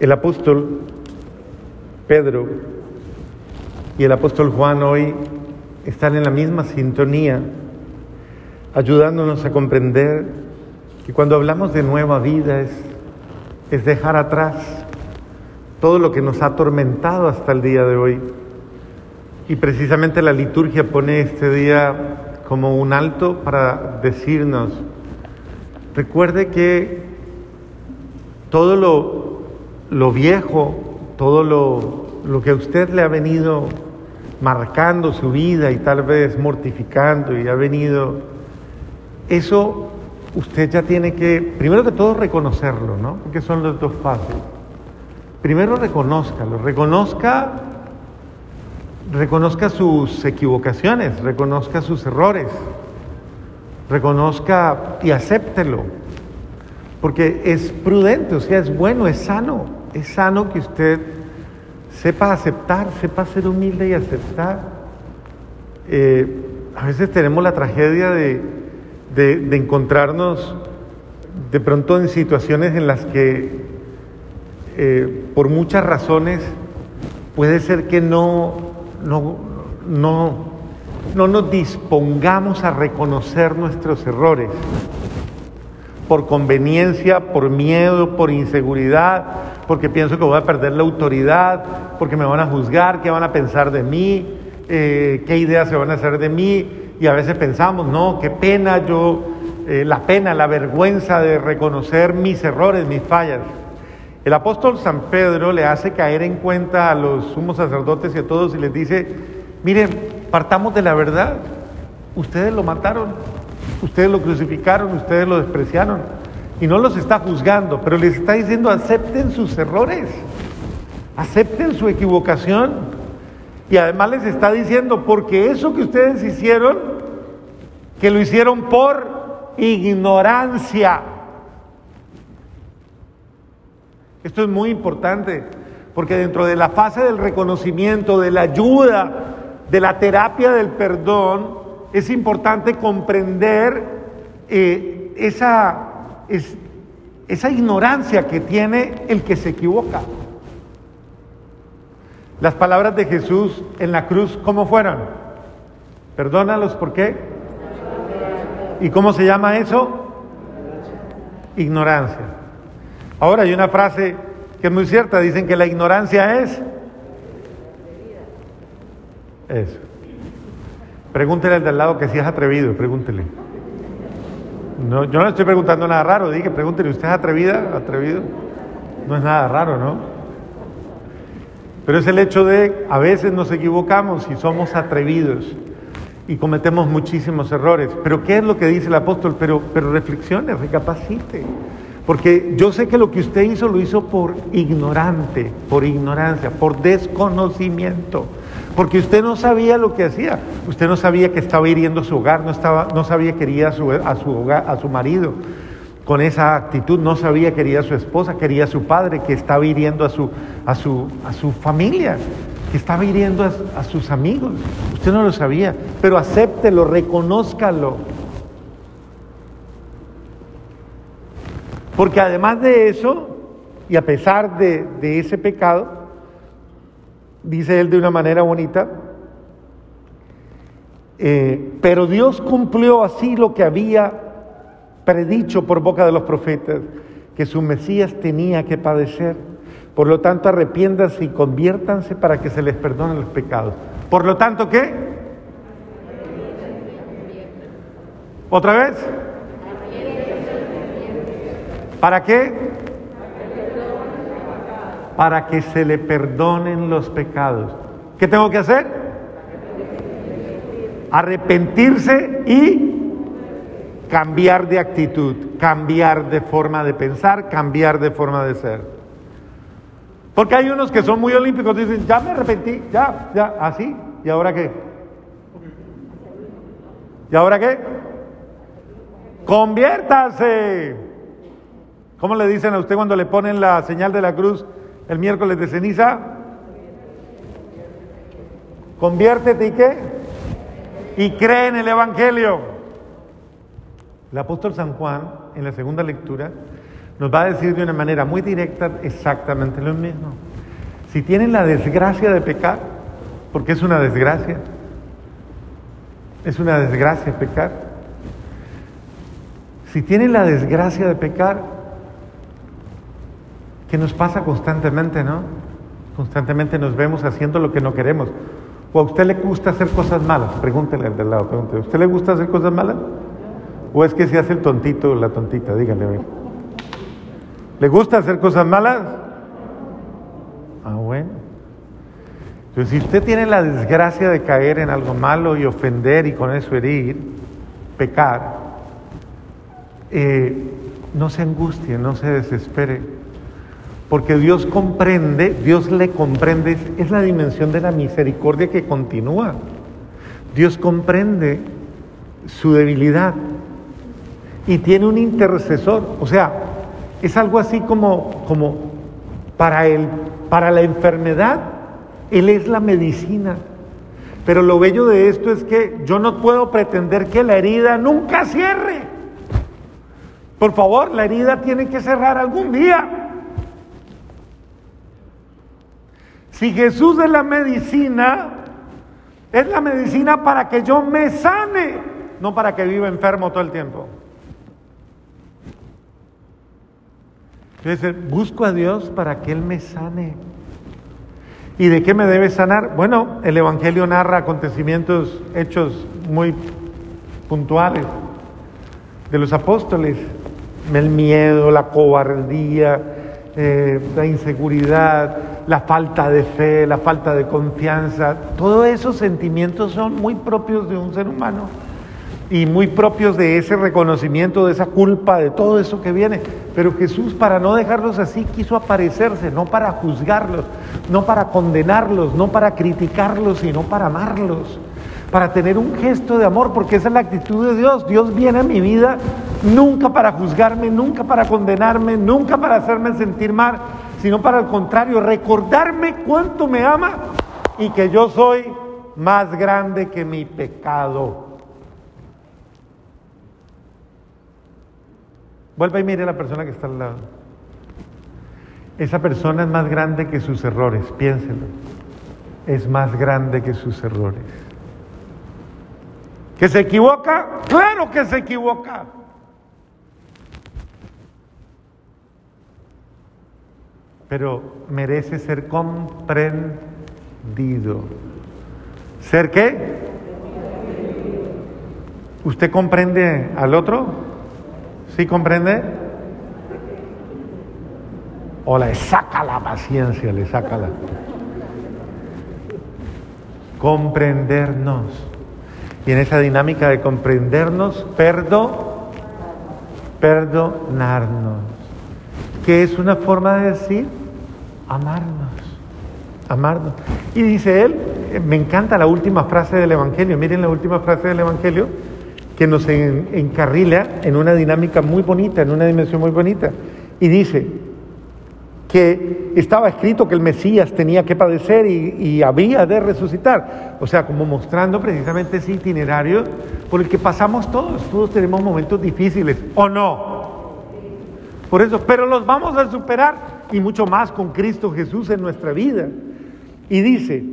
El apóstol Pedro y el apóstol Juan hoy están en la misma sintonía, ayudándonos a comprender que cuando hablamos de nueva vida es, es dejar atrás todo lo que nos ha atormentado hasta el día de hoy. Y precisamente la liturgia pone este día como un alto para decirnos, recuerde que todo lo, lo viejo, todo lo, lo que a usted le ha venido marcando su vida y tal vez mortificando y ha venido, eso usted ya tiene que, primero que todo, reconocerlo, ¿no? Porque son los dos pasos. Primero reconózcalo, reconozca, reconozca sus equivocaciones, reconozca sus errores, reconozca y acéptelo, porque es prudente, o sea, es bueno, es sano, es sano que usted sepa aceptar, sepa ser humilde y aceptar. Eh, a veces tenemos la tragedia de, encontrarnos de pronto en situaciones en las que eh, por muchas razones puede ser que no, no, no, no nos dispongamos a reconocer nuestros errores por conveniencia, por miedo, por inseguridad, porque pienso que voy a perder la autoridad, porque me van a juzgar, qué van a pensar de mí, eh, qué ideas se van a hacer de mí. Y a veces pensamos, no, qué pena yo, eh, la pena, la vergüenza de reconocer mis errores, mis fallas. El apóstol San Pedro le hace caer en cuenta a los sumos sacerdotes y a todos y les dice, miren, partamos de la verdad, ustedes lo mataron, Ustedes lo crucificaron, ustedes lo despreciaron. Y no los está juzgando, pero les está diciendo acepten sus errores, acepten su equivocación. Y además les está diciendo, porque eso que ustedes hicieron, que lo hicieron por ignorancia. Esto es muy importante, porque dentro de la fase del reconocimiento, de la ayuda, de la terapia del perdón, es importante comprender eh, esa, esa ignorancia que tiene el que se equivoca. Las palabras de Jesús en la cruz, ¿cómo fueron? Perdónalos, ¿por qué? ¿Y cómo se llama eso? Ignorancia. Ahora hay una frase que es muy cierta, dicen que la ignorancia es... Eso. Pregúntele al de al lado que si es atrevido, pregúntele. No, yo no le estoy preguntando nada raro, dije, pregúntele, ¿usted es atrevida? ¿Atrevido? No es nada raro, ¿no? Pero es el hecho de, a veces nos equivocamos y somos atrevidos y cometemos muchísimos errores. Pero ¿qué es lo que dice el apóstol? Pero, pero reflexione, recapacite. Porque yo sé que lo que usted hizo lo hizo por ignorante, por ignorancia, por desconocimiento. Porque usted no sabía lo que hacía. Usted no sabía que estaba hiriendo su hogar, no, estaba, no sabía que quería a su, a su, a su marido con esa actitud, no sabía que quería a su esposa, quería a su padre, que estaba hiriendo a su, a su, a su familia, que estaba hiriendo a, a sus amigos. Usted no lo sabía, pero acéptelo, reconózcalo. Porque además de eso, y a pesar de, ese pecado, dice él de una manera bonita, eh, pero Dios cumplió así lo que había predicho por boca de los profetas, que su Mesías tenía que padecer. Por lo tanto, arrepiéndanse y conviértanse para que se les perdonen los pecados. Por lo tanto, ¿qué? ¿Otra vez? ¿Para qué? para que se le perdonen los pecados. ¿Qué tengo que hacer? Arrepentirse y cambiar de actitud, cambiar de forma de pensar, cambiar de forma de ser. Porque hay unos que son muy olímpicos, dicen, ya me arrepentí, ya, ya, así, ¿y ahora qué? ¿Y ahora qué? Conviértase. ¿Cómo le dicen a usted cuando le ponen la señal de la cruz? el miércoles de ceniza. Conviértete y qué? Y cree en el Evangelio. El apóstol San Juan, en la segunda lectura, nos va a decir de una manera muy directa exactamente lo mismo. Si tienen la desgracia de pecar, porque es una desgracia, es una desgracia pecar. Si tienen la desgracia de pecar, que nos pasa constantemente, ¿no? Constantemente nos vemos haciendo lo que no queremos. ¿O a usted le gusta hacer cosas malas? Pregúntele al del lado, pregúntele. ¿A usted le gusta hacer cosas malas? ¿O es que se hace el tontito o la tontita? Dígale a ver. ¿Le gusta hacer cosas malas? Ah, bueno. Entonces, si usted tiene la desgracia de caer en algo malo y ofender y con eso herir, pecar, eh, no se angustie, no se desespere porque Dios comprende, Dios le comprende, es la dimensión de la misericordia que continúa. Dios comprende su debilidad y tiene un intercesor, o sea, es algo así como, como para, él, para la enfermedad, Él es la medicina. Pero lo bello de esto es que yo no puedo pretender que la herida nunca cierre. Por favor, la herida tiene que cerrar algún día. Si Jesús es la medicina, es la medicina para que yo me sane, no para que viva enfermo todo el tiempo. Entonces, busco a Dios para que Él me sane. ¿Y de qué me debe sanar? Bueno, el Evangelio narra acontecimientos, hechos muy puntuales de los apóstoles. El miedo, la cobardía, eh, la inseguridad, la falta de fe, la falta de confianza, todos esos sentimientos son muy propios de un ser humano y muy propios de ese reconocimiento, de esa culpa, de todo eso que viene. Pero Jesús, para no dejarlos así, quiso aparecerse, no para juzgarlos, no para condenarlos, no para criticarlos, sino para amarlos, para tener un gesto de amor, porque esa es la actitud de Dios. Dios viene a mi vida nunca para juzgarme, nunca para condenarme, nunca para hacerme sentir mal, sino para el contrario, recordarme cuánto me ama y que yo soy más grande que mi pecado. Vuelva y mire a la persona que está al lado. Esa persona es más grande que sus errores, piénselo. Es más grande que sus errores. ¿Que se equivoca? Claro que se equivoca. Pero merece ser comprendido. ¿Ser qué? ¿Usted comprende al otro? ¿Sí comprende? O le saca la paciencia, le saca la... Comprendernos. Y en esa dinámica de comprendernos, perdo, perdonarnos. ¿Qué es una forma de decir? Amarnos, amarnos. Y dice él, me encanta la última frase del Evangelio, miren la última frase del Evangelio, que nos encarrila en una dinámica muy bonita, en una dimensión muy bonita. Y dice que estaba escrito que el Mesías tenía que padecer y, y había de resucitar. O sea, como mostrando precisamente ese itinerario por el que pasamos todos. Todos tenemos momentos difíciles, ¿o no? Por eso, pero los vamos a superar y mucho más con Cristo Jesús en nuestra vida. Y dice,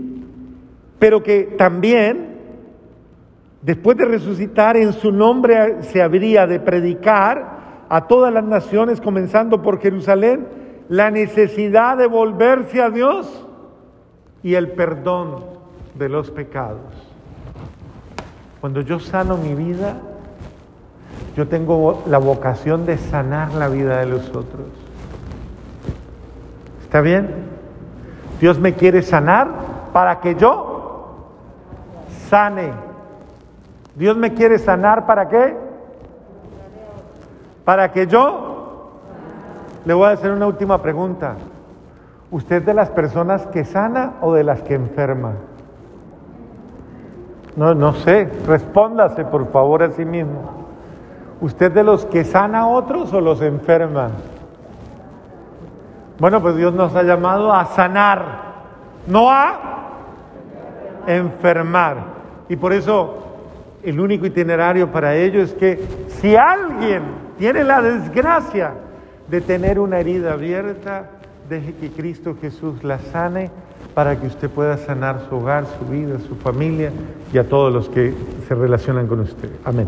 pero que también, después de resucitar, en su nombre se habría de predicar a todas las naciones, comenzando por Jerusalén, la necesidad de volverse a Dios y el perdón de los pecados. Cuando yo sano mi vida, yo tengo la vocación de sanar la vida de los otros. ¿Está bien? Dios me quiere sanar para que yo sane. Dios me quiere sanar para qué? Para que yo le voy a hacer una última pregunta. ¿Usted de las personas que sana o de las que enferma? No, no sé. Respóndase por favor a sí mismo. ¿Usted de los que sana a otros o los enferma? Bueno, pues Dios nos ha llamado a sanar, no a enfermar. Y por eso el único itinerario para ello es que si alguien tiene la desgracia de tener una herida abierta, deje que Cristo Jesús la sane para que usted pueda sanar su hogar, su vida, su familia y a todos los que se relacionan con usted. Amén.